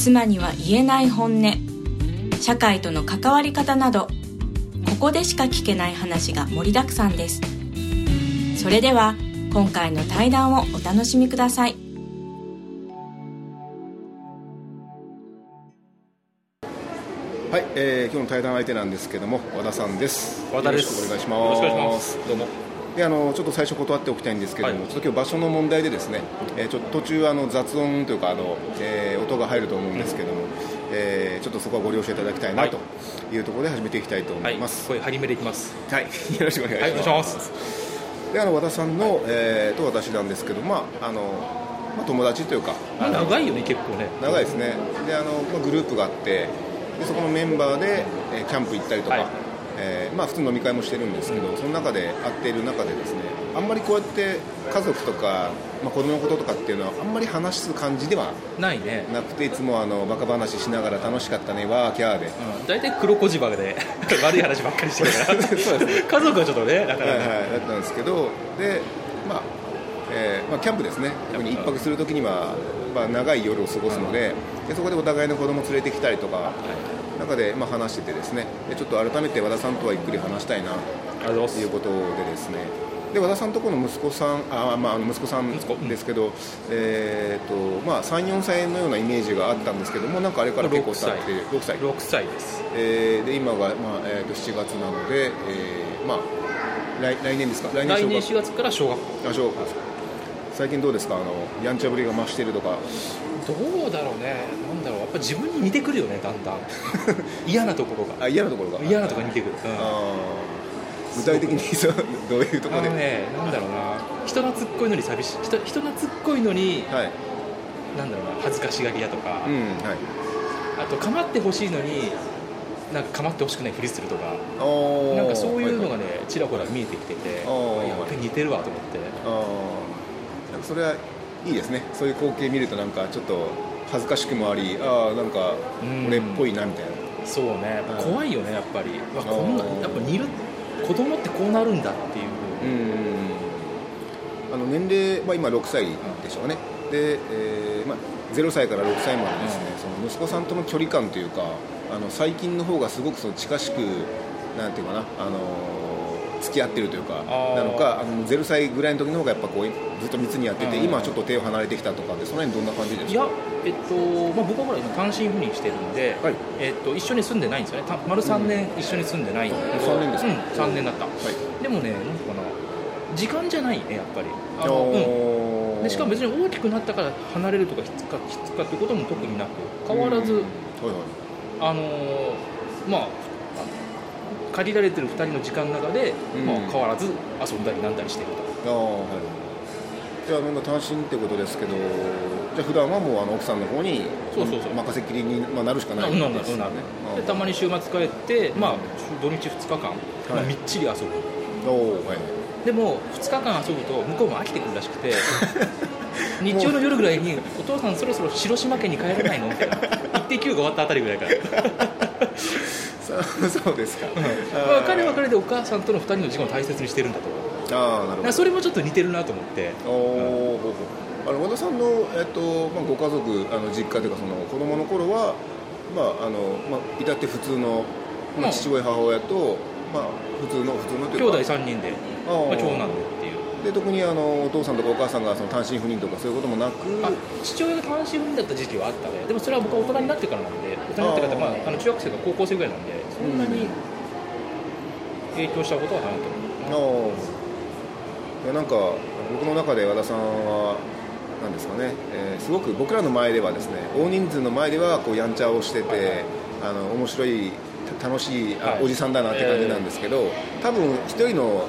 妻には言えない本音。社会との関わり方などここでしか聞けない話が盛りだくさんです。それでは今回の対談をお楽しみください。はい、えー今日の対談相手なんですけども和田さんです。和田です。よろしくお願いします。よろしくお願いします。どうもであのちょっと最初断っておきたいんですけども、はい。ちょっと今日場所の問題でですね、えーちょっと途中あの雑音というかあの、えー音が入ると思うんですけども、えーちょっとそこはご了承いただきたいなはい。というところで始めていきたいと思はいいます。これ張り目でいきます。はい、よろしくお願いします,、はいます。であの和田さんの、えーと私なんですけどまああの、まあ、友達というか長いよね結構ね。長いですね。であの、まあ、グループがあってでそこのメンバーで、えーキャンプ行ったりとか、はいえーまあ、普通に飲み会もしてるんですけど、その中で会っている中でですねあんまりこうやって家族とか、まあ、子供のこととかっていうのはあんまり話す感じではないね。なくていつもあのバカ話しながら楽しかったねわーキャーで。うん。大体黒小島で 悪い話ばっかりしてるから。そうです。ね家族はちょっとねなかなかはいはい、だったんですけどで、まあえーまあ、キャンプですね。特に一泊するときには、まあ、長い夜を過ごすのででそこでお互いの子供連れてきたりとか中で、まあ、話しててですねでちょっと改めて和田さんとはゆっくり話したいなということでですね。で和田さんとこの息子さんあ、まあ、息子さんですけど、えーとまあ、34歳のようなイメージがあったんですけどもなんかあれから結構経って。6歳。6歳です。えーで今が、まあえー、と7月なので、えーまあ、来来年ですか？来来年小学4月から小学校。あ小学校ですか最近どうですか？あのやんちゃぶりが増してるとか。どうだろうね。なんだろう。やっぱ自分に似てくるよねだんだん。嫌なところが。あ嫌なところが。嫌なところに似てくる、うん。あー。具体的にそうどういうところで、ねなんだろうな。人懐っこいのに寂しい。人人懐っこいのにはい。なんだろうな恥ずかしがり屋とか、うんはい。あと構ってほしいのになんか構ってほしくないふりするとか。なんかそういうのがはいはいねちらほら見えてきてて。やっぱり似てるわと思ってそれはいいですね。そういう光景見るとなんかちょっと恥ずかしくもありああなんかうん。俺っぽいなみたいな。そうね。はい怖いよねやっぱり。わこんなあーやっぱ似る子供ってこうなるんだっていう。うんあの年齢は今6歳でしょうね、で、えーまあ、0歳から6歳までですね、その息子さんとの距離感というかあの最近の方がすごくその近しくなんていうかな、あの付き合ってるというかなのかあの0歳ぐらいの時の方がやっぱこうずっと密にやってて、うん。今はちょっと手を離れてきたとかでその辺どんな感じですか？いやえっとまあ、僕はほら今単身赴任してるんで、はい。えっと、一緒に住んでないんですよね。た丸3年一緒に住んでない。んで、3年ですか。うん、3年だった、はい。でもねなんかな時間じゃないねやっぱり。あの、うん。おーでしかも別に大きくなったから離れるとかきつかきつかっていうことも特になく変わらず、うん。はいはい。あのーまああの借りられてる2人の時間の中で、うん。まあ、変わらず遊んだりなんだりしてると。ああはい。じゃあみんな単身ってことですけどじゃあ普段はもうあの奥さんの方にそうそうそう。任せっきりに、まあ、なるしかないんだですよね。ああ。でたまに週末帰って、まあ、土日2日間、まあ、はいみっちり遊ぶ。おおはい。でも2日間遊ぶと向こうも飽きてくるらしくて 日曜の夜ぐらいに「お父さんそろそろ広島県に帰らないの?」みたいな「一定休が終わったあたりぐらいから そうですか、まあ彼は彼でお母さんとの2人の時間を大切にしてるんだと。ああなるほど。それもちょっと似てるなと思って。おおあの和田さんの、えっとまあ、ご家族あの実家というかその子供の頃はまああのまあ至って普通の、まあ、うん。父親母親と、まあ、普通の普通のとい兄うか。弟3人で、まあ、長男でっていう。で特にあのお父さんとかお母さんがその単身赴任とかそういうこともなく。あ父親が単身赴任だった時期はあったね。でもそれは僕は大人になってからなんで大人になってから、まあ、あの中学生が高校生ぐらいなんでそんなに影響したことはないと思う、ああいやなんか僕の中で和田さんはなんですかね、えーすごく僕らの前ではですね大人数の前ではこうやんちゃをしてて、あの面白いた楽しい、あはい。おじさんだなって感じなんですけど、多分一人の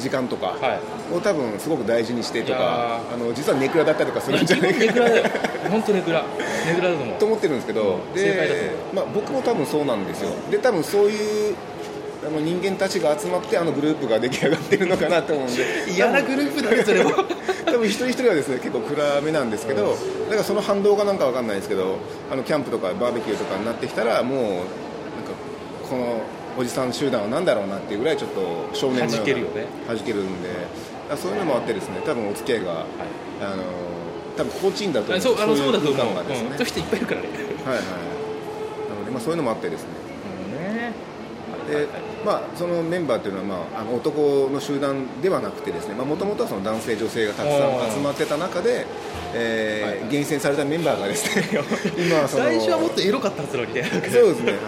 時間とかはい。を多分すごく大事にしてとかあの実はネクラだったりとかするんじゃないかネクラだよ本当ネクラネグラだと思ってるんですけど、で、まあ、僕も多分そうなんですよ。で多分そういうあの人間たちが集まってあのグループが出来上がってるのかなと思うんで。嫌なグループだねそれも。多分一人一人はですね結構暗めなんですけど、だからその反動がなんかわかんないですけどあのキャンプとかバーベキューとかになってきたらもうなんかこのおじさん集団は何だろうなっていうぐらいちょっと少年のような弾けるよね。弾けるんであそういうのもあってですね多分お付き合いが、あの多分心地いいんだと思あそうあのそうだと思う、ね、うん、そういう人いっぱいいるからね。はいはいなので、まあ、そういうのもあってですね。ね。で、まあ、そのメンバーっていうのは、まあ、あの男の集団ではなくてですねもともとはその男性女性がたくさん集まってた中で、えーはいはい。厳選されたメンバーがですね。今はその最初はもっとエロかったはずなのにね。そうですね、はい、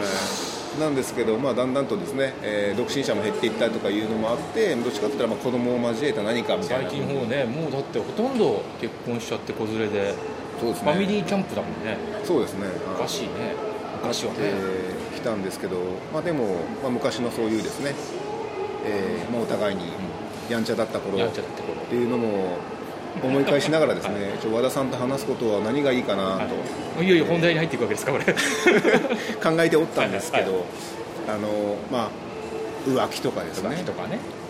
なんですけど、まあ、だんだんとですね、えー独身者も減っていったりとかいうのもあってどっちかといったらまあ子供を交えた何かみたいな。最近ほうねもうだってほとんど結婚しちゃって子連れでそうですね。ファミリーキャンプだもんね。そうですね、はいおかしいね。昔はね、えー来たんですけど、まあ、でも、まあ、昔のそういうですね、えーまあ、お互いにやんちゃだった頃。っていうのも思い返しながらですね、和田さんと話すことは何がいいかなと。い。よいよ本題に入っていくわけですかこれ。考えておったんですけど、はいあのまあ浮気とかですね。ね。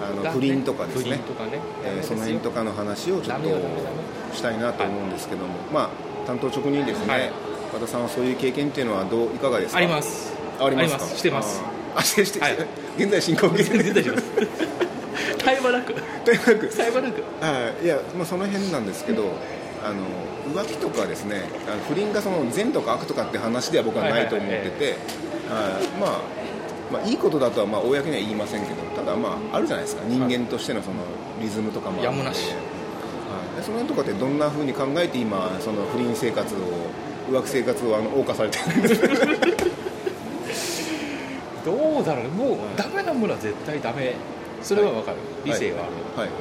あの不倫とかですね。ね、えーその辺とかの話をちょっとしたいなと思うんですけども、まあ担当直入にですね、はい。和田さんはそういう経験っていうのはどういかがですか？あります。あありますか？してます。あしてして、はい。現在進行形全然大丈夫です絶え間なく。とにかく。絶え間なく。はい。いや、まあ、その辺なんですけどあの浮気とかですねあの不倫がその善とか悪とかって話では僕はないと思ってて、はい。まあまあ、いいことだとはまあ公には言いませんけどただまああるじゃないですか。人間としてのそのリズムとかもあるのでやむなし。はい、でその辺とかってどんなふうに考えて今その不倫生活を浮気生活をあの謳歌されてるんですか？どうだろう。もうダメなものは絶対ダメそれは分かる、理性は。ある、はいは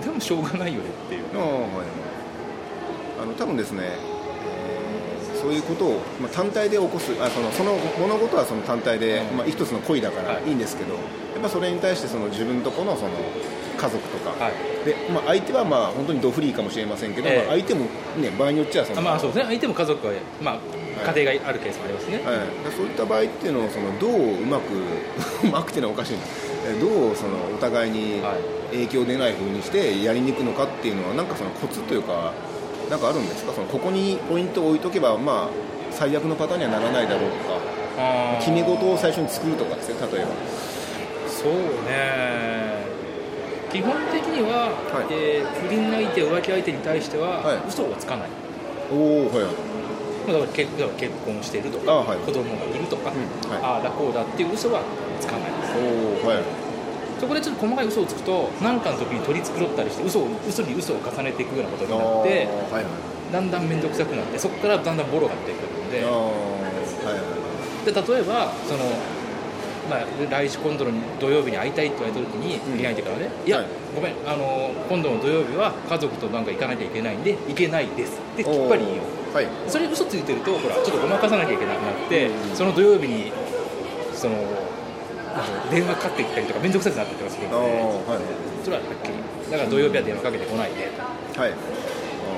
い。でもしょうがないよねっていう。あの多分ですね、えーそういうことを、まあ、単体で起こすあそのその物事はその単体で、うん。まあ、一つの恋だからはい。いいんですけど、やっぱそれに対してその自分とこのその家族とか、はい。でまあ、相手はまあ本当にドフリーかもしれませんけど、ええ。まあ、相手も、ね、場合によっちゃそのあまあそうですね。相手も家族は、まあ、家庭があるケースもありますね、はい、でそういった場合っていうのをそのどううまく うまくっていうのはおかしいな。えどうそのお互いにはい。影響出ない風にしてやりに行くのかっていうのはなんかそのコツというかなんかあるんですか？そのここにポイントを置いとけばまあ最悪のパターンにはならないだろうとか決め事を最初に作るとかですね例えば。そうね。基本的には、はい。えー不倫相手浮気相手に対しては、はい。嘘をつかない。おおはいはいだから結だから結婚しているとか、あはい。子供がいるとか、うんはい。ああだこうだっていう嘘はつかないです。はい。そこでちょっと細かい嘘をつくと何かの時に取り繕ったりして嘘を嘘に嘘を重ねていくようなことになってはいはいだんだん面倒くさくなってそこからだんだんボロが出てくるんで。はいはいで例えばその、まあ、来週今度の土曜日に会いたいって言われた時にうん。不倫相手からね、いや、はい。ごめんあの今度の土曜日は家族となんか行かなきゃいけないんで行けないですってきっぱり言うはい。それ嘘ついてるとほらちょっとごまかさなきゃいけなくなって、うん。その土曜日にその電話かかってきたりとか面倒くさくなったりとかするんあーではい。それははっきり。だから土曜日は電話かけてこないではい。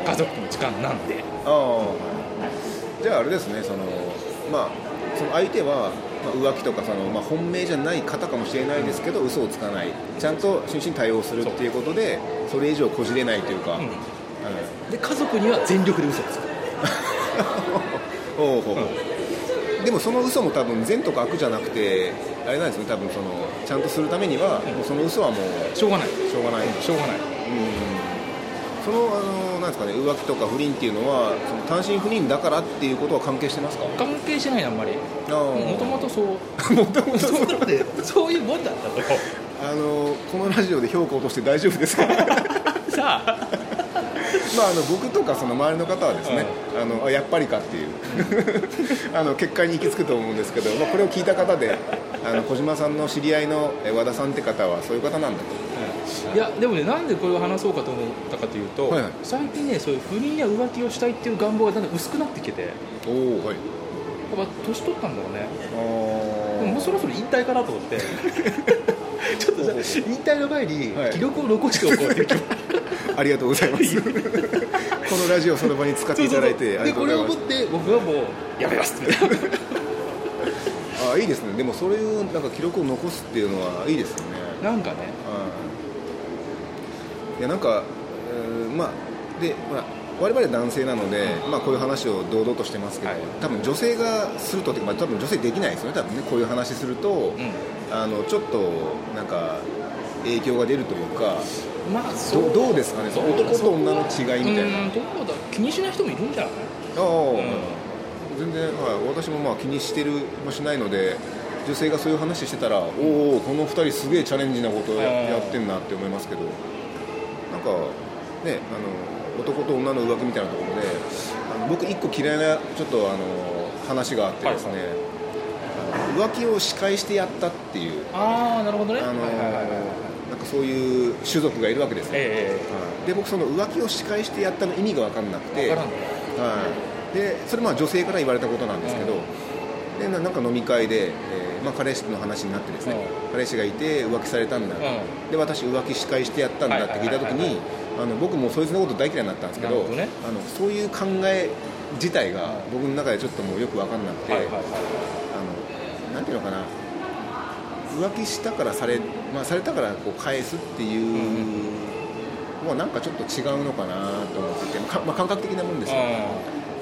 家族の時間なんで。ああじゃああれですねそのまあその相手は、まあ、浮気とかその、まあ、本命じゃない方かもしれないですけど、嘘をつかない。ちゃんと真摯に対応するっていうことでそれ以上こじれないというか、で家族には全力で嘘をつくほうほうほうでもその嘘も多分善とか悪じゃなくてあれなんですね多分そのちゃんとするためには、もうその嘘はもうしょうがない。しょうがない、しょうがない。そのあのなんですかね浮気とか不倫っていうのはその単身不倫だからっていうことは関係してますか？関係してないのあんまり。もともとそう。もともとそう。そういうもんだったとあのこのラジオで評価を落として大丈夫ですか？さあ まああの僕とかその周りの方はですね、あのあやっぱりかっていう。あの結果に行き着くと思うんですけど、まあ、これを聞いた方であの小島さんの知り合いのえ和田さんって方はそういう方なんだと。い。やでもねなんでこれを話そうかと思ったかというと、はいはい。最近ねそういう不倫や浮気をしたいっていう願望がだんだん薄くなってきておおはい。ぱ年取ったんだろうね。あでももうそろそろ引退かなと思って。ちょっとさ引退の前にはい。記録を残しておこうっていう気も、あありがとうございます。このラジオその場に使っていただいてありでがとうございます。これを持って僕はもうやめます。みたいなあいいですね。でもそういうなんか記録を残すっていうのはいいですよね。なんかね。はい。いやなんか、えーまあで、まあ、我々男性なので、まあ、こういう話を堂々としてますけど、はい。多分女性がするとまあ、多分女性できないですよね多分ね。こういう話すると、うん。あのちょっとなんか影響が出るというかまあそどどうですかね？男と女の違いみたいな、うんどうだ。気にしない人もいるんじゃない？ああ、うん。全然、はい、私もまあ気にしてるもしないので女性がそういう話してたら、おおこの2人すげえチャレンジなことをやってんなって思いますけど。なんかねあの男と女の浮気みたいなところで僕一個嫌いなちょっとあの話があってですね、浮気を仕返してやったっていう。ああなるほどね。あのはいはいはいはいなんかそういう種族がいるわけですね、えはい。で僕その浮気を仕返してやったの意味が分かんなくて。はい、でそれまあ女性から言われたことなんですけど、でななんか飲み会で、えーまあ、彼氏の話になってですね、う彼氏がいて浮気されたんだ、うで私浮気仕返してやったんだって聞いた時にあの僕もそいつのこと大嫌いになったんですけどね。あのそういう考え自体が僕の中でちょっともうよく分かんなくて、はいはいはい。あのなんていうのかな浮気したからされ,、まあ、されたからこう返すっていうのはなんかちょっと違うのかなと思ってて、かまあ、感覚的なもんですよ。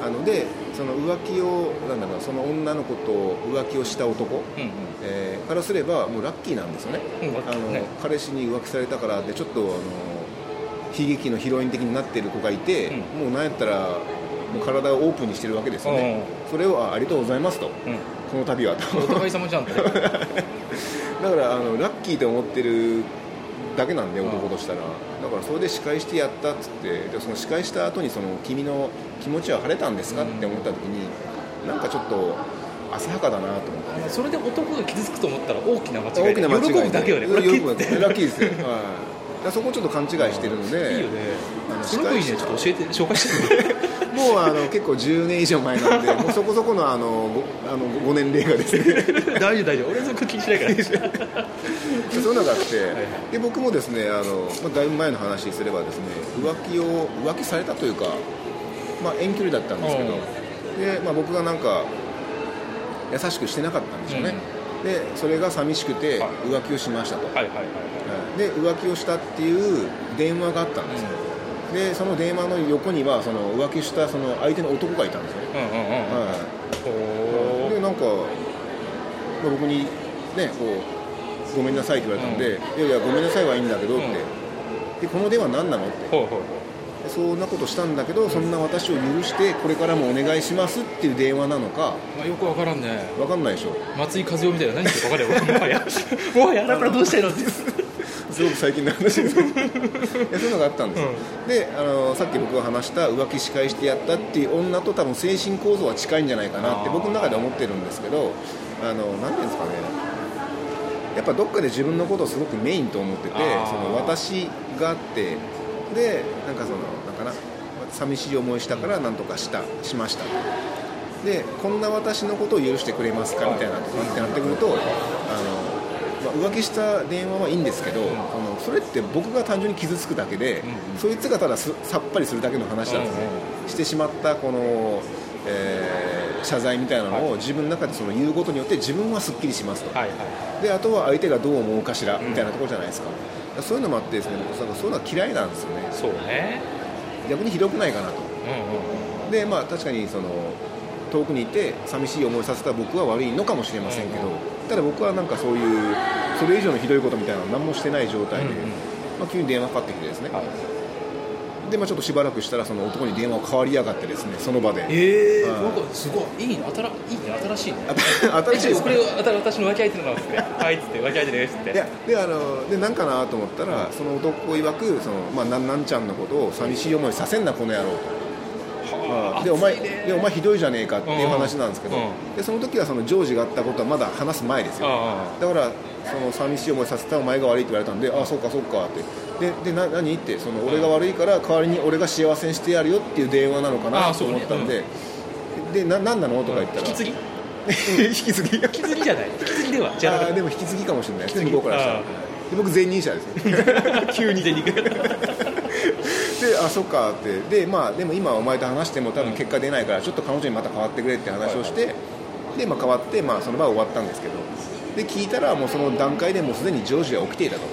あのでその浮気をなんだろうなその女の子と浮気をした男、うんうん。えーからすればもうラッキーなんですよね,、うんあのね彼氏に浮気されたからってちょっとあの悲劇のヒロイン的になってる子がいて、うもうなんやったらもう体をオープンにしてるわけですよね、それをあありがとうございますと。うん。この度はと。お互い様じゃんって だからあのラッキーと思ってるだけなんで男としたら、だからそれで仕返してやったっつって。でその仕返した後にその君の気持ちは晴れたんですか？って思った時になんかちょっと浅はかだなと思って。それで男が傷つくと思ったら大きな間違い大きな間違いで。喜ぶだけよねラッキーですよ、はい、そこをちょっと勘違いしてるので。いいよね。あのその子いいね。ちょっと教えて紹介して もうあの結構10年以上前なんでもうそこそこのあのごあのご年齢がですね。大丈夫大丈夫。俺そこ気にしないから。そういうのがあって、はいで僕もですねあの、まあ、だいぶ前の話すればですね浮気を浮気されたというか、まあ、遠距離だったんですけど、でまあ、僕がなんか優しくしてなかったんでしょうね、でそれが寂しくてはい。浮気をしましたと、はいはいはいで浮気をしたっていう電話があったんですよ、でその電話の横にはその浮気したその相手の男がいたんですよ。はい、ほでなんか、まあ僕にねこうごめんなさいって言われたんで、いやいやごめんなさいはいいんだけどって、うんでこの電話何なの？って。うほうほう。そんなことしたんだけどそんな私を許してこれからもお願いしますっていう電話なのかうまあよくわからんね。分かんないでしょ。松井和夫みたいな。何言ってるか分かんないもはや。もはや。あなたはどうしたいの？ってすごく最近の話ですけどそういうのがあったんですよ、であのさっき僕が話した浮気仕返してやったっていう女と多分精神構造は近いんじゃないかなって僕の中では思ってるんですけどあのなんていうんですかね。やっぱどっかで自分のことをすごくメインと思っててその私があってでなんかそのなんかな寂しい思いしたからなんとかしたしました。でこんな私のことを許してくれますかみたいなとかってなってくるとあの、まあ、浮気した電話はいいんですけど、そのそれって僕が単純に傷つくだけで、うんそいつがただすさっぱりするだけの話なんですね、してしまったこの、えー謝罪みたいなのを自分の中でその言うことによって自分はすっきりしますと、はいはいであとは相手がどう思うかしらみたいなところじゃないですか,、そういうのもあってですね僕なんかそういうのは嫌いなんですよね。そうね。逆にひどくないかなと。うんうんでまあ確かにその遠くにいて寂しい思いさせた僕は悪いのかもしれませんけど、ただ僕はなんかそういうそれ以上のひどいことみたいなの何もしてない状態で、うんうん。まあ、急に電話かかってきてですね、はい。で、まあ、ちょっとしばらくしたらその男に電話を代わりやがってですねその場で。ええはい。なんかすごいいいね新いいね新しいね新しいです。これ私の浮気相手なんですね はいっつって浮気相手ですって。いやであのでなんかなと思ったら、その男曰くその、まあ、なんなんちゃんのことを寂しい思いさせんなこの野郎と、はあでお前でお前ひどいじゃねえかっていう話なんですけど、うん。でその時はそのジョージがあったことはまだ話す前ですよ。あだからその寂しい思いさせたお前が悪いって言われたんでああそうかそうかって。ででな何ってその俺が悪いから代わりに俺が幸せにしてやるよっていう電話なのかあなと思ったんで、でな何なのとか言ったら。引き継ぎ？引き継ぎ？引き継ぎじゃない。引き継ぎではじゃあーでも引き継ぎかもしれない。ですね引き継ぎ。向こうからしたら。僕前任者ですね 急に出に行くであそっかってで,、まあ、でも今お前と話しても多分結果出ないからちょっと彼女にまた変わってくれって話をして、で、まあ、変わって、まあ、その場は終わったんですけどで聞いたらもうその段階でもうすでに上司が起きていたと、は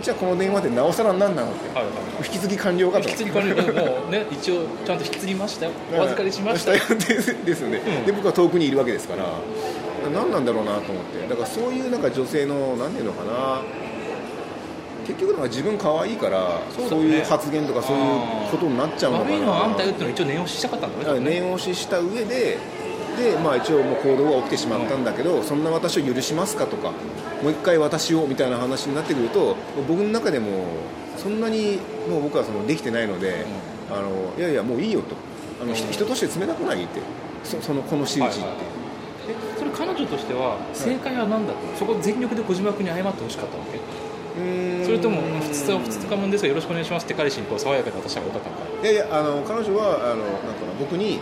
い、じゃあこの電話でなおさら何なのってはいはい。引き継ぎ完了かと。引き継ぎ完了。でもうね 一応ちゃんと引き継ぎましたよ。お預かりしましたよ。よですよ。ね、うん。で僕は遠くにいるわけですから何なんだろうなと思って。だからそういうなんか女性の何ていうのかな結局なんか自分可愛いからそういう発言とかそういうことになっちゃうのかな。悪いのはあんたよってのを一応念押ししたかったんだね。念押しした上でで、まあ、一応もう行動が起きてしまったんだけど、そんな私を許しますかとかもう一回私をみたいな話になってくると僕の中でもそんなにもう僕はそのできてないので、あのいやいやもういいよと。あの、ひ人として冷たくないって。そそのこの仕打ちって、はいはい。えそれ彼女としては正解は何だったの、そこ全力で小島君に謝ってほしかったわけ？それとも普通は普通かもんですがよろしくお願いしますって彼氏にこう爽やかに渡した方がよかったのかいやいやあの彼女はあのなんかな僕にい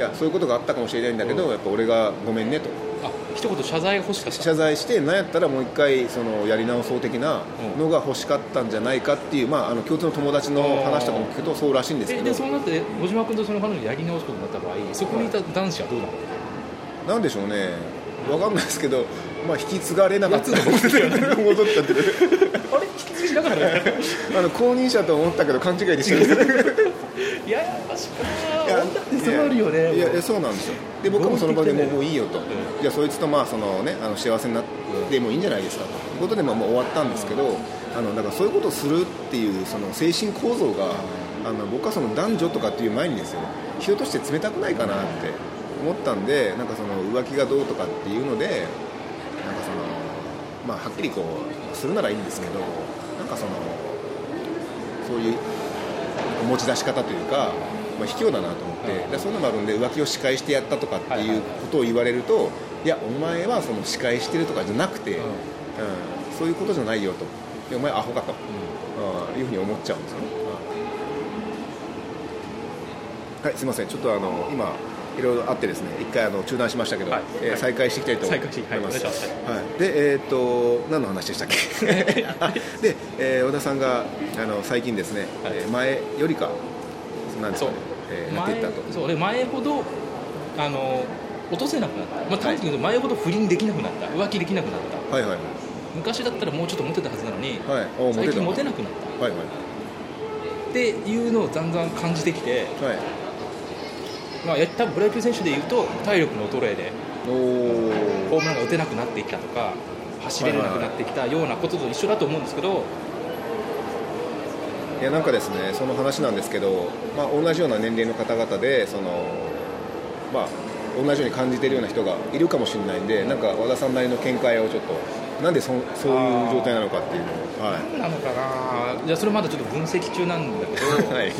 やそういうことがあったかもしれないんだけど、やっぱ俺がごめんねと。あ一言謝罪が欲しかった謝罪してなんやったらもう一回そのやり直そう的なのが欲しかったんじゃないかっていう、まあ、あの共通の友達の話とかも聞くとそうらしいんですけど。えでそうなって小島君とその彼女でやり直すことになった場合そこにいた男子はどうなの？なんでしょうね。分かんないですけど、まあ、引き継がれなかった戻っちゃってあれ引き継ぎだからねあの公認者と思ったけど勘違いでしたいややっぱしかいや女ってそうあるよねいやそうなんですよで僕もその場でもうもういいよと、じゃあそいつとまあその、ね、あの幸せになってもいいんじゃないですかということでまあもう終わったんですけど、あのだからそういうことをするっていうその精神構造が、あの僕はその男女とかっていう前にですよ人として冷たくないかなって思ったんでなんかその浮気がどうとかっていうので、まあ、はっきりこうするならいいんですけどなんかそのそういう持ち出し方というか、まあ、卑怯だなと思って、でそういうのもあるんで浮気を仕返してやったとかっていうことを言われると、いやお前はその仕返してるとかじゃなくて、うん。そういうことじゃないよと。でお前アホかと、うん。いうふうに思っちゃうんですよね、はいすいません。ちょっとあの今いろいろあってですね一回あの中断しましたけど、はい。えー再開していきたいと思います、はい、でえっ、と何の話でしたっけ？あ で、えー小田さんがあの最近ですね、はい。えー前よりかなんですそう。かね、えーなっていったと。そうで前ほどあの落とせなくなった、まあ、単純に言うと前ほど不倫できなくなった。浮気できなくなった。はいはい昔だったらもうちょっとモテたはずなのに、はい。お最近モテななくなった。はいはい。っていうのをだんだん感じてきて、はいまあ、や多分プロ野球選手でいうと体力の衰えでおおホームランが打てなくなってきたとか走れなくなってきたようなことと一緒だと思うんですけど、いやなんかですねその話なんですけど、まあ、同じような年齢の方々でその、まあ、同じように感じているような人がいるかもしれないんでなんか和田さんなりの見解をちょっとなんでそそういう状態なのかっていうのを、はい。何なのかな？じゃあそれまだちょっと分析中なんだけど、はい。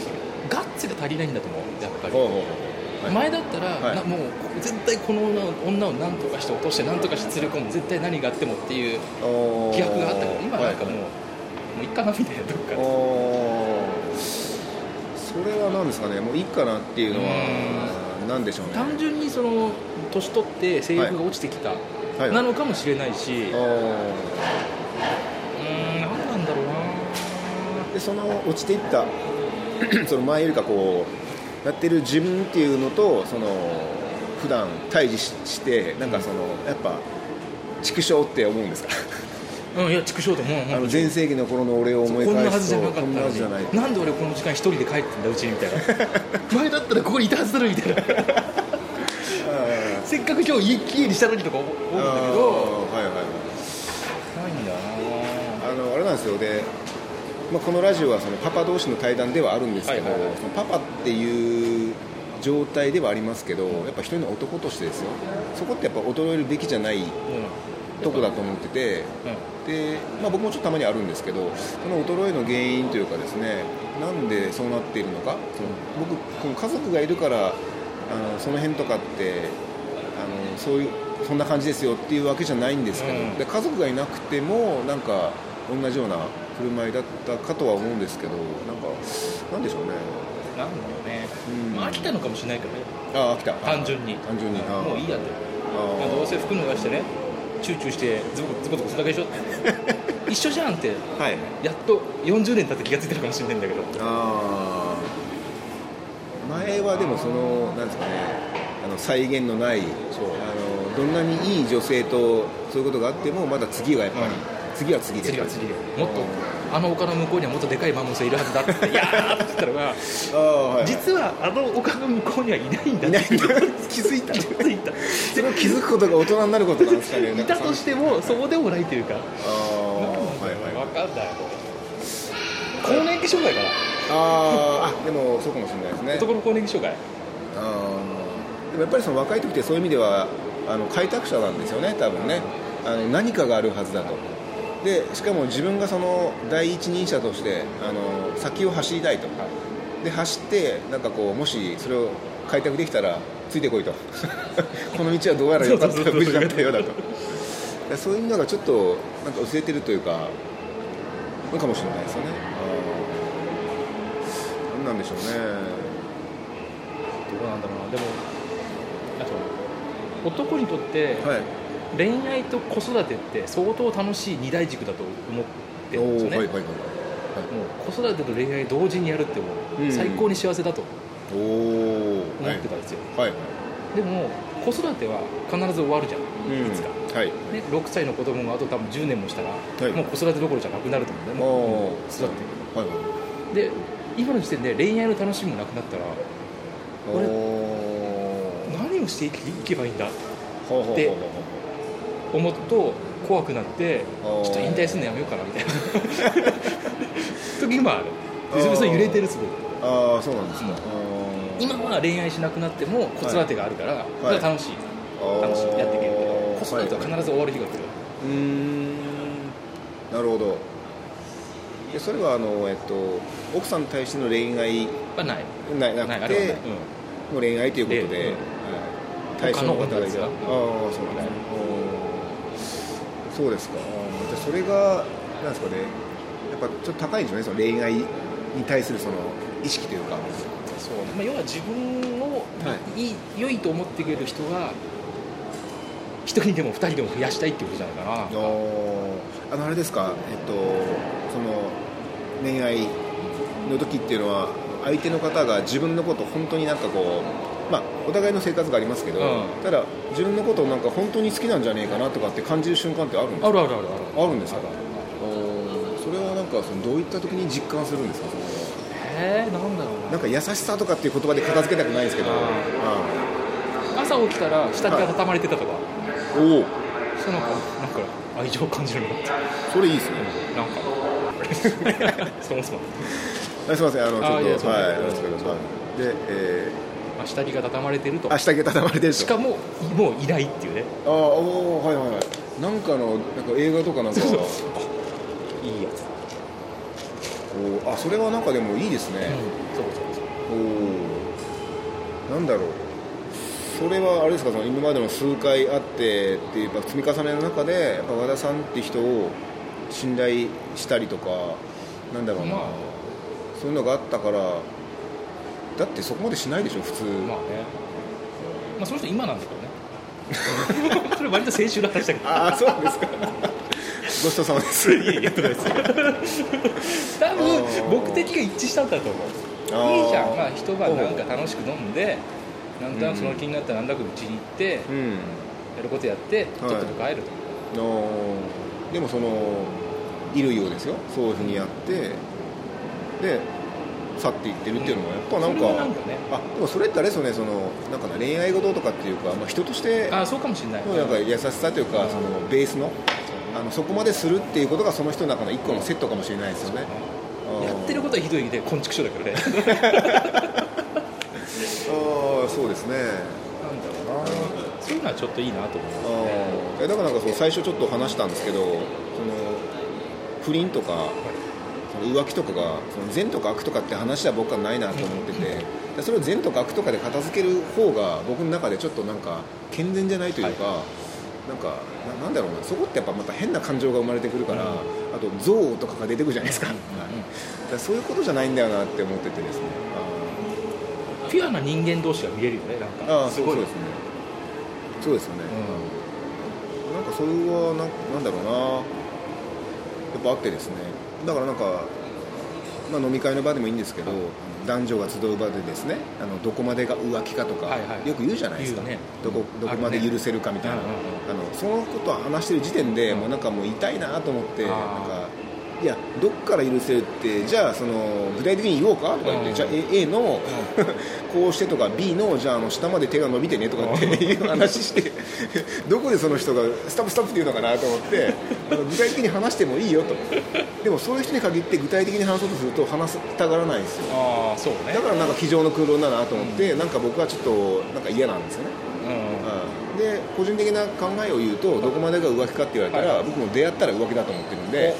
ガッツが足りないんだと思うやっぱり。ほうほう前だったら、もう絶対この女を女を何とかして落として何とかして連れ込む。絶対何があってもっていう気迫があったけど今なんかもう、はい。もういっかなみたいなどっかそれは何ですかね。もういいかなっていうのは何でしょうね。単純にその年取って性欲が落ちてきた、はい。なのかもしれないし、うん何なんだろうな。でその落ちていった その前よりかこうやってる自分っていうのとその普段対峙ししてなんかそのやっぱ畜生って思うんですか？うんいや畜生と思うあの全盛期の頃の俺を思いこんなはず返すとじゃなかったのこんなはずじゃない。になんで俺この時間一人で帰ってんだうちにみたいな。前だったらここにいたはずだろみたいな。せっかく今日家家にしたのにとか思うんだけど。はいはいはい。ないんだよあのあれなんですよ。で、まあ、このラジオはそのパパ同士の対談ではあるんですけど、はいはいはい。そのパパっていう状態ではありますけどやっぱ一人の男としてですよ。そこってやっぱ衰えるべきじゃないなとこだと思っててうんうん。で、まあ、僕もちょっとたまにあるんですけどその衰えの原因というかですねなんでそうなっているのかその僕この家族がいるからあのその辺とかってあのそういうそんな感じですよっていうわけじゃないんですけど、うん。で家族がいなくてもなんか同じような振る舞いだったかとは思うんですけどなんかなんでしょうね。なんだろうね、うん。まあ、飽きたのかもしれないけどね。ああ来た。単純に。単純に。もういいやってどうせ服脱がしてねチューチューしてズボズコズコするだけでしょ。一緒じゃんって。はい。やっと40年経って気が付いてるかもしれないんだけど。ああ前はでもそのなんですかね。あの再現のないそう。あのどんなにいい女性とそういうことがあってもまだ次はやっぱり、うん次は次で。次は次で。もっとあの丘の向こうにはもっとでかいマンモスがいるはずだって。言って「いやー!」って言ったのがああはい。実はあの丘の向こうにはいないんだいない気づいた。気づいた。それを気づくことが大人になることなんですかね いたとしてもそうでもないというか。ああはいはい分かんない。更年期障害かな。あーあでもそうかもしれないですね。男の更年期障害。あーでもやっぱりその若い時ってそういう意味ではあの開拓者なんですよね多分ね。あの何かがあるはずだとでしかも自分がその第一人者としてあの先を走りたいと。で走ってなんかこうもしそれを開拓できたらついてこいと。この道はどうやらよかった無事だったようだと。でそういうのがちょっとなんか薄れてるというかのかもしれないですよね。あー。なんなんでしょうね。どうなんだろうな。でもあと男にとってはい恋愛と子育てって相当楽しい二大軸だと思ってるんですよね、はいはいはいもう子育てと恋愛同時にやるってもううん最高に幸せだと思ってたんですよ、はいでも子育ては必ず終わるじゃん、いつか、はい。ね、6歳の子供があと多分10年もしたら、はい。もう子育てどころじゃなくなると思うんだよね。もう育って。はいはいで今の時点で恋愛の楽しみもなくなったら俺何をしていけばいいんだでほうほうほうほう思うと怖くなってちょっと引退するのやめようかなみたいな。時もある。でそれそれ揺れてるすごい。ああそうなんですか、うん今は恋愛しなくなっても子育てがあるから、は楽しい。楽しいやっていけるけど子育ては必ず終わる日が来る、うーん。なるほど。でそれはあの、えっと、奥さんに対しての恋愛はない。ななくてもう恋愛ということで、恋うん。はい。対象の方がいああそうなんですねそうですか。じゃあそれがなんですかねやっぱちょっと高いんでしょうねその恋愛に対するその意識というか。そう。まあ、要は自分を、、はい。い良いと思ってくれる人が一人でも二人でも増やしたいってことじゃないかなあのあれですか。えっとその恋愛の時っていうのは相手の方が自分のこと本当になんかこうまあお互いの生活がありますけど、うん。ただ自分のことをなんか本当に好きなんじゃねえかなとかって感じる瞬間ってあるんですか？あるあるあるある。あるんですか？それはなんかそのどういった時に実感するんですか？えなんだろうな。なんか優しさとかっていう言葉で片付けたくないんですけど。あ朝起きたら下着が畳まれてたとか、うんおおそうなんか愛情を感じるのそれいいですね。なんか。そもそも、あすいませんあのちょっとはいでえまあ、下着が畳まれてると。下着が畳まれてると。しかももういないっていうね。ああおーはいはいはい。なんかのなんか映画とかなんか。そうそう。おいいやつ、ーあそれはなんかでもいいですね、そうそうそう。おおなんだろう。それはあれですかその今までの数回あってっていうか積み重ねの中で和田さんって人を信頼したりとかなんだろうな、まあそういうのがあったからだってそこまでしないでしょ普通、まあね。まあその人今なんだけどね。それ割と先週の話だけど。ああそうですか。ごちそうさまです。いやいやとかです多分目的が一致したんだと思う。いいじゃん、まあ、一晩なんか楽しく飲んでなんとなくその気になったらなんだかうちに行って、うん。やることやってとっとと帰ると、のでもそのいるようですよ。そういうふうにやってで去っていってるっていうのはやっぱなんかそれはなんかね。あでもそれってあれですよねそのなんかな恋愛事とかっていうか、まあ、人としてああそうかもしれない。のなんか優しさというか、うん。そのベースのあのそこまでするっていうことがその人の中の一個のセットかもしれないですよね、あー。やってることはひどいで昆虫症だからね。ああそうですね。なんだろうな。そういうのはちょっといいなと思うあー。えだからなんかそう最初ちょっと話したんですけどその不倫とかその浮気とかがその善とか悪とかって話は僕はないなと思っててでそれを善とか悪とかで片付ける方が僕の中でちょっとなんか健全じゃないというか、なんかななんだろうなそこってやっぱまた変な感情が生まれてくるから、うんあと憎悪とかが出てくるじゃないですか,、はいだからそういうことじゃないんだよなって思っててですね。ピュアな人間同士が見れるよねなんか。あすごい。ですね。そうですよね、なんかそれはななんだろうな。ぱあってですねだからなんか、まあ、飲み会の場でもいいんですけど、男女が集う場でですねあのどこまでが浮気かとか、はいはいよく言うじゃないですか、ね。どこどこまで許せるかみたいな、うんうんあのそのことを話してる時点で、もうなんかもう痛いなと思って、なんかいやどっから許せるってじゃあその具体的に言おうかとか言って、うん。じゃあ A, A の こうしてとか B のじゃああの下まで手が伸びてねとかっていう話して どこでその人がストップストップって言うのかなと思って具体的に話してもいいよと。でもそういう人に限って具体的に話そうとすると話したがらないんですよ。ああそうね。だからなんか机上の空論だなと思って、なんか僕はちょっとなんか嫌なんですよね。うん。で個人的な考えを言うとどこまでが浮気かって言われたら、はい。僕も出会ったら浮気だと思ってるんで、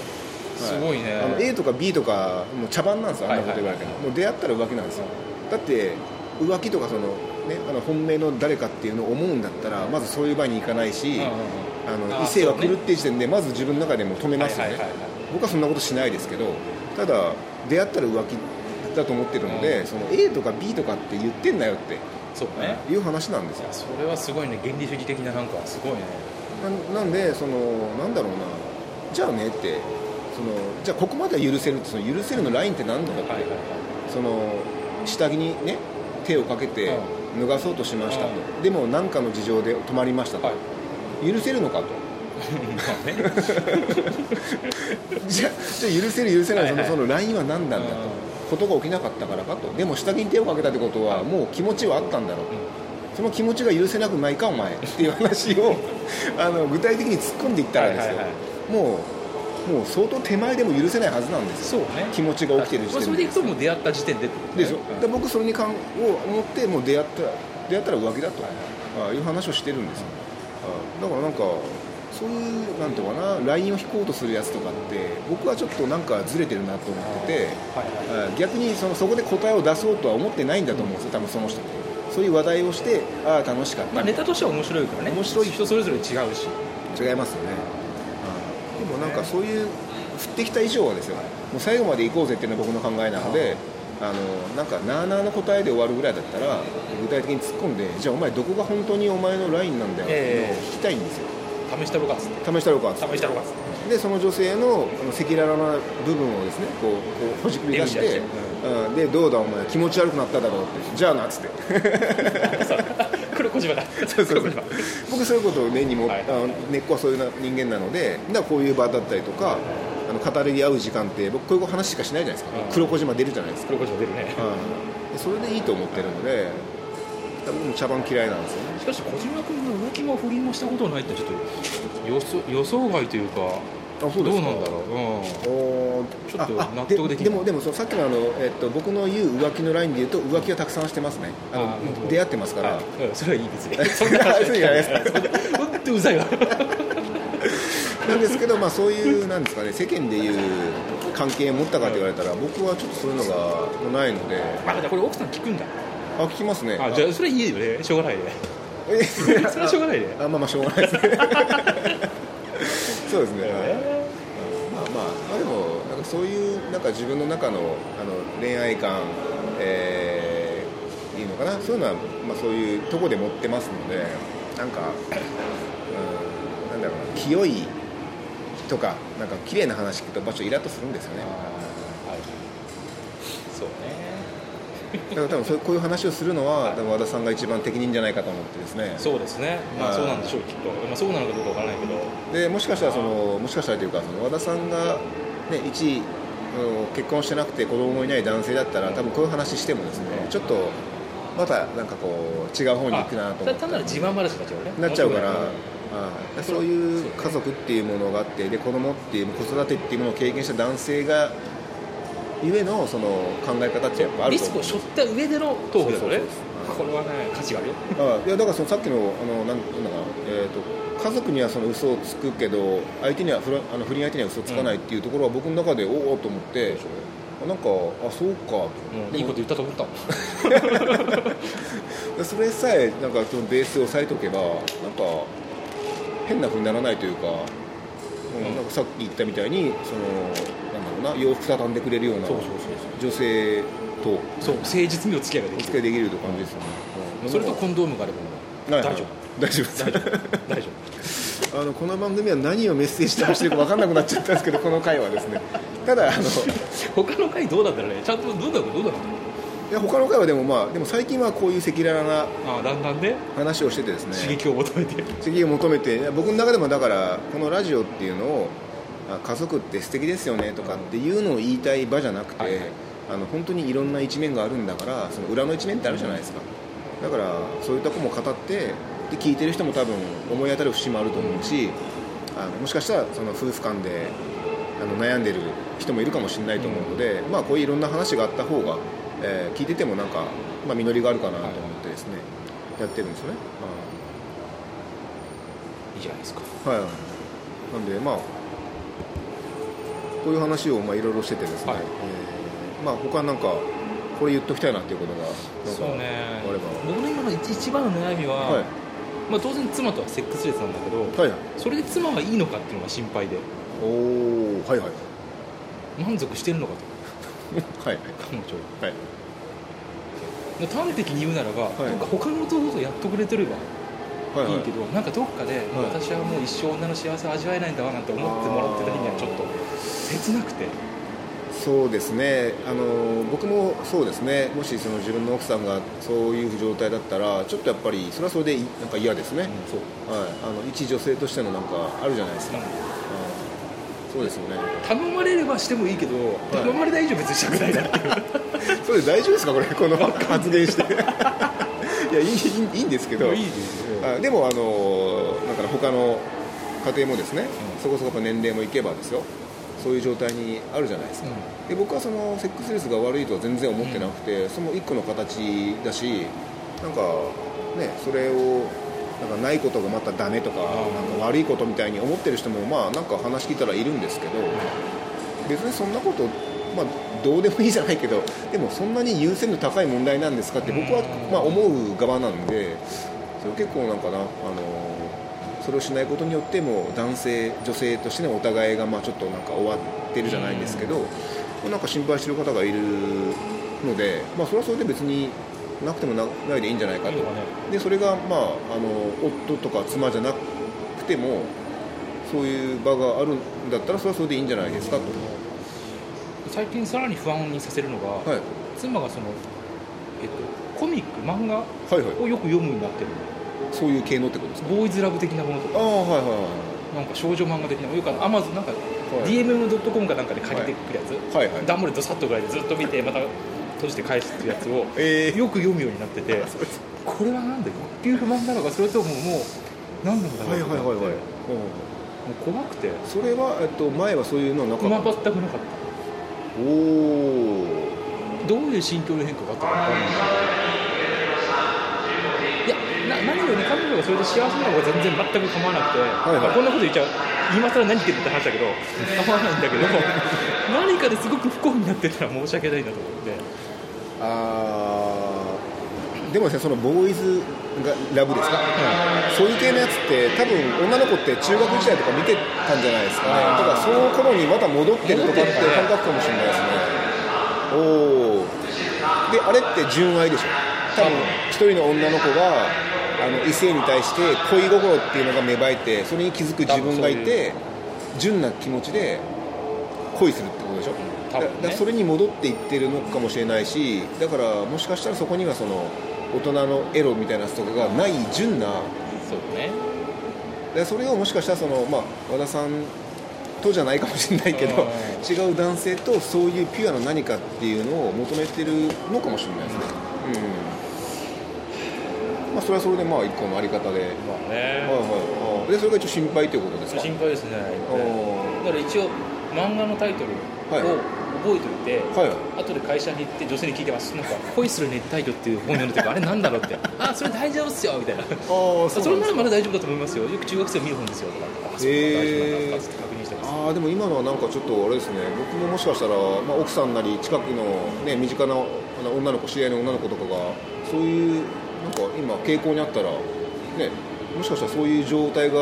すごいね。あの A とか B とかもう茶番なんですよあんなこと言われても、はいもう出会ったら浮気なんですよ。だって浮気とかその、ね、あの本命の誰かっていうのを思うんだったらまずそういう場に行かないし、ああの異性が来るっていう時点でまず自分の中でも止めますよね、はいはいはいはい。僕はそんなことしないですけどただ出会ったら浮気だと思ってるので、うん。その A とか B とかって言ってんなよってそうね。いう話なんですよ。それはすごいね。原理主義的ななんかすごいね。ななんでそのなんだろうな。じゃあねってそのじゃあここまでは許せるってその許せるのラインって何だと、はいはいはい。その下着にね手をかけて脱がそうとしました。と、うでも何かの事情で止まりましたと、はい。許せるのかと。じゃあ許せる許せないその,、はいはい。そのラインは何なんだと、ことが起きなかったからかと。でも下着に手をかけたってことはもう気持ちはあったんだろう。と、その気持ちが許せなくないかお前。っていう話をあの具体的に突っ込んでいったらですよ、はいはいはい。もうもう相当手前でも許せないはずなんですよ。そうね。気持ちが起きてる時点で。れでいくともう出会った時点ででしょ、僕それにかんを思ってもう出会った出会ったら浮気だと、あいう話をしてるんですよ、あだからなんかそういうなんていうのかなラインを引こうとするやつとかって僕はちょっとなんかずれてるなと思っててはいはい。あ逆にそのそこで答えを出そうとは思ってないんだと思うんですよ。多分その人って。そういう話題をしてああ楽しかった、まあネタとしては面白いからね。面白い。人それぞれ違うし。違いますよね、でもなんかそういう振ってきた以上はですよ。もう最後まで行こうぜっていうのが僕の考えなのであのなんかなあなあの答えで終わるぐらいだったら具体的に突っ込んでじゃあお前どこが本当にお前のラインなんだよっていうのを聞きたいんですよ。試したろかっつって。試したろうかっつって。試したろかっつって。でその女性の赤裸々な部分をですねこうこうほじくり出して、うん、でどうだお前気持ち悪くなっただろうって。じゃあなっつって。黒 小島だ。そうそう黒小島。僕そういうことを根にも、はい。あの根っこはそういうな人間なのでだこういう場だったりとかあの語り合う時間って僕こういう話しかしないじゃないですか、うん。黒小島出るじゃないですか、黒小島出るね。うんでそれでいいと思ってるので多分茶番嫌いなんですよね。しかし小島君の動きも不倫もしたことないってちょっと予想予想外というかあそうですか。どうなんだろう、うん、ちょっと納得できない。でもでもそのさっきのあの、えっと、僕の言う浮気のラインで言うと浮気はたくさんしてますね。あの出会ってますから、それはいい別に そんな話じゃないです。か本当うざいわ。なんですけど、まあ、そういうなんですかね世間でいう関係を持ったかと言われたら僕はちょっとそういうのがないので。あじゃあこれ奥さん聞くんだ。あ聞きますね。あじゃあそれいいよね。しょうがないね。え それはしょうがないね。あまあまあしょうがないですね そうですね、はい。えまあまあ、まあでもなんかそういうなんか自分の中のあの恋愛観、えーいいのかな。そういうのは、まあ、そういうとこで持ってますのでなんか、うん、なんだろうな。清いとかなんか綺麗な話聞くと場所イラッとするんですよね。あはい。そうねだから多分こういう話をするのは多分和田さんが一番適任じゃないかと思ってですね。そうですね。まはい。あそうなんでしょうきっと、まあ、そうなのかどうかわからないけど。でもしかしたらそのもしかしたらというかその和田さんが、ね、一あの結婚してなくて子供もいない男性だったら多分こういう話してもですねちょっとまたなんかこう違う方に行くなと思って。単なる自慢話になっちゃうね。なっちゃうから、面白いね。はいそういう家族っていうものがあってで子供っていう子育てっていうものを経験した男性がゆえのその考え方ってやっぱあるリスクを背負った上でのトークだよね。これはね価値があるよ。あいやだからそのさっきのあのなんなんだかな、えー、と家族にはその嘘をつくけど相手には不倫あの不倫相手には嘘つかないっていうところは僕の中でおおと思って、あなんかあそうかと、いいこと言ったと思った それさえなんかそのベースを押さえておけばなんか変な風にならないというか,、うん、なんかさっき言ったみたいにそのうな洋服畳んでくれるような女性と。そう誠実にお付き合いができる。お付き合いできるという感じですよね、うん。それとコンドームがあれば大丈夫。大丈夫大丈夫。大丈夫。あのこの番組は何をメッセージしてほしいか分かんなくなっちゃったんですけどこの回はですね。ただあの 他の回どうだったらね？ちゃんとどうだろうどうだろういや他の回はでもまあでも最近はこういう赤裸々な話をしててですね。刺激を求めて。刺激を求めて。僕の中でもだからこのラジオっていうのをあ家族って素敵ですよねとかっていうのを言いたい場じゃなくて、はいはい。あの本当にいろんな一面があるんだからその裏の一面ってあるじゃないですか。だからそういった子も語ってで聞いてる人も多分思い当たる節もあると思うしあのもしかしたらその夫婦間であの悩んでる人もいるかもしれないと思うので、まあ、こういういろんな話があった方が、えー聞いててもなんか、まあ、実りがあるかなと思ってですね、やってるんですよね。いいじゃないですか。はい、はい、なんでまあこういう話をまあいろいろしててですね、はい。えーまあ他なんかこれ言っときたいなっていうことがそうね。あれば。僕の今の一一番の悩みは、はい。まあ、当然妻とはセックスレスなんだけど、はいはい。それで妻はいいのかっていうのが心配で。おおはいはい。満足してるのかと。はいはい。彼女は。はい。端的に言うならば、い。なんか他の弟とやっとくれてればはいはい。なんかどっかで、私はもう一生女の幸せを味わえないんだわなんて思ってもらってた日にはちょっと切なくて。そうですね。あの僕もそうですね。もしその自分の奥さんがそういう状態だったらちょっとやっぱりそれはそれでいなんか嫌ですね、そう。はい、あの一女性としてのなんかあるじゃないですか、なん。そうですよね。頼まれればしてもいいけど、頼まれない以上別にしたくないなっていう それ大丈夫ですかこれ。この発言して。いやいいいいいいんですけど。いいですよあでもあのなんか他の家庭もですね、うん。そこそこ年齢もいけばですよ。そういう状態にあるじゃないですか、で僕はそのセックスレスが悪いとは全然思ってなくて、その一個の形だしなんかねそれをなんかないことがまたダメとか,、ん。なんか悪いことみたいに思ってる人もまあなんか話聞いたらいるんですけど、別にそんなこと、まあ、どうでもいいじゃないけどでもそんなに優先度高い問題なんですかって僕は、まあ、思う側なんでそれ結構なんかなあのそれをしないことによっても男性女性としてのお互いがまあちょっとなんか終わってるじゃないんですけど、なんか心配してる方がいるので、まあ、それはそれで別になくてもなないでいいんじゃないかと。でそれが、まあ、あの夫とか妻じゃなくてもそういう場があるんだったらそれはそれでいいんじゃないですかと、最近さらに不安にさせるのが、はい、妻がその、えっと、コミック漫画はいはい。をよく読むようになってるそういう系のってことですか？ボーイズラブ的なものとか。ああはいはいはなんか少女漫画的なよくアマゾンなんかいはい。DMM.com かなんかで借りてくるやつ、はい。はい段ボールドサッとぐらいでずっと見てまた閉じて返すってやつをえー。よく読むようになってて。これはなんで一級不満なのかそれとももう何なんだろはいうはいはいはい、と思ってもうう怖くて。ん、それは、えっと、前はそういうのなか今った。全くなかっおおたどういう心境の変化があったか分か何より彼女がそれで幸せなのが全然全く構わなくて、いはい。まあこんなこと言っちゃう今更何言ってるって話だけど構わないんだけど 何かですごく不幸になってたら申し訳ないなと思って。あーでもねそのボーイズがラブですか、そういう系のやつって多分女の子って中学時代とか見てたんじゃないですかね。あー。だからその頃にまた戻ってるとかって感覚かもしれないですね。おおであれって純愛でしょ？多分一人の女の子があの異性に対して恋心っていうのが芽生えてそれに気づく自分がいて純な気持ちで恋するってことでしょ？多分ね。だだそれに戻っていってるのかもしれないしだからもしかしたらそこにはその大人のエロみたいなやつとかがない純なそうね。でそれをもしかしたらその、まあ、和田さんとじゃないかもしれないけどうん違う男性とそういうピュアな何かっていうのを求めてるのかもしれないですね、うん。まあ、それはそれでまあ一個のあり方で、はいまあね。はい、あでそれが一応心配ということですか？心配ですねあだから一応漫画のタイトルはい。を覚えておいて、ーはい。後で会社に行って女性に聞いてますなんか「恋する熱帯魚」っていう本読んでてあれなんだろうって「あそれ大丈夫っすよ」みたいな。ああそれならまだ大丈夫だと思いますよ。よく中学生見る本ですよとか。あそうか大丈夫なんだって確認してます。あーでも今のはなんかちょっとあれですね。僕ももしかしたら、まあ、奥さんなり近くの、ね、身近な女の子知り合いの女の子とかがそういうなんか今傾向にあったら、ね、もしかしたらそういう状態が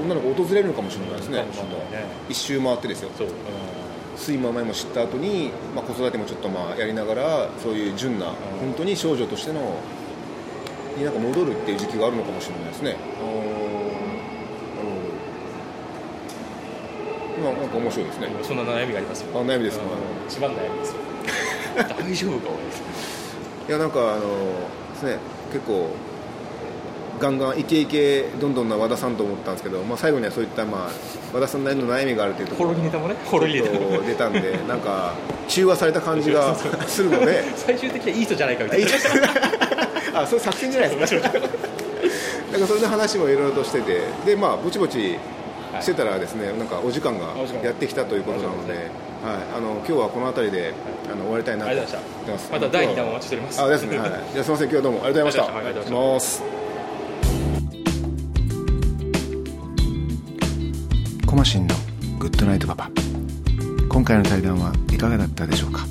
女の子訪れるのかもしれないですね。ね。一周回ってですよ。睡魔前も知った後に、まあ、子育てもちょっとまあやりながらそういう純な、本当に少女としてのになんか戻るっていう時期があるのかもしれないですね。まあなんか面白いですね。そんな悩みがありますよ。あ悩みですか？うん。一番悩みですよ。大丈夫か俺。いやなんかあのですね結構ガンガンイケイケどんどんな和田さんと思ったんですけど、まあ、最後にはそういった、まあ、和田さんなりの悩みがあるというところほろりネタもね。ほろりネタもちょっと出たんでなんか中和された感じが するので。最終的にはいい人じゃないかみたいな。あそれ作戦じゃないですかなんかそれで話もいろいろとしててでまあぼちぼちしてたらですね、なんかお時間がやってきたということなので、はい、あの今日はこの辺りであの終わりたいなとありがとうございました。また第2弾お待ちしております。あですね、はい、じゃあすみません。今日はどうも。ありがとうございました。ありがとうございました。ます。コマシンのグッドナイトパパ。今回の対談はいかがだったでしょうか？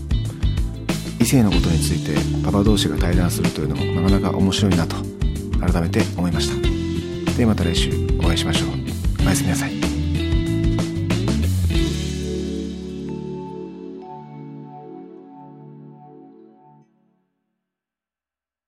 異性のことについてパパ同士が対談するというのもなかなか面白いなと改めて思いました。ではまた来週お会いしましょう。おやすみなさい。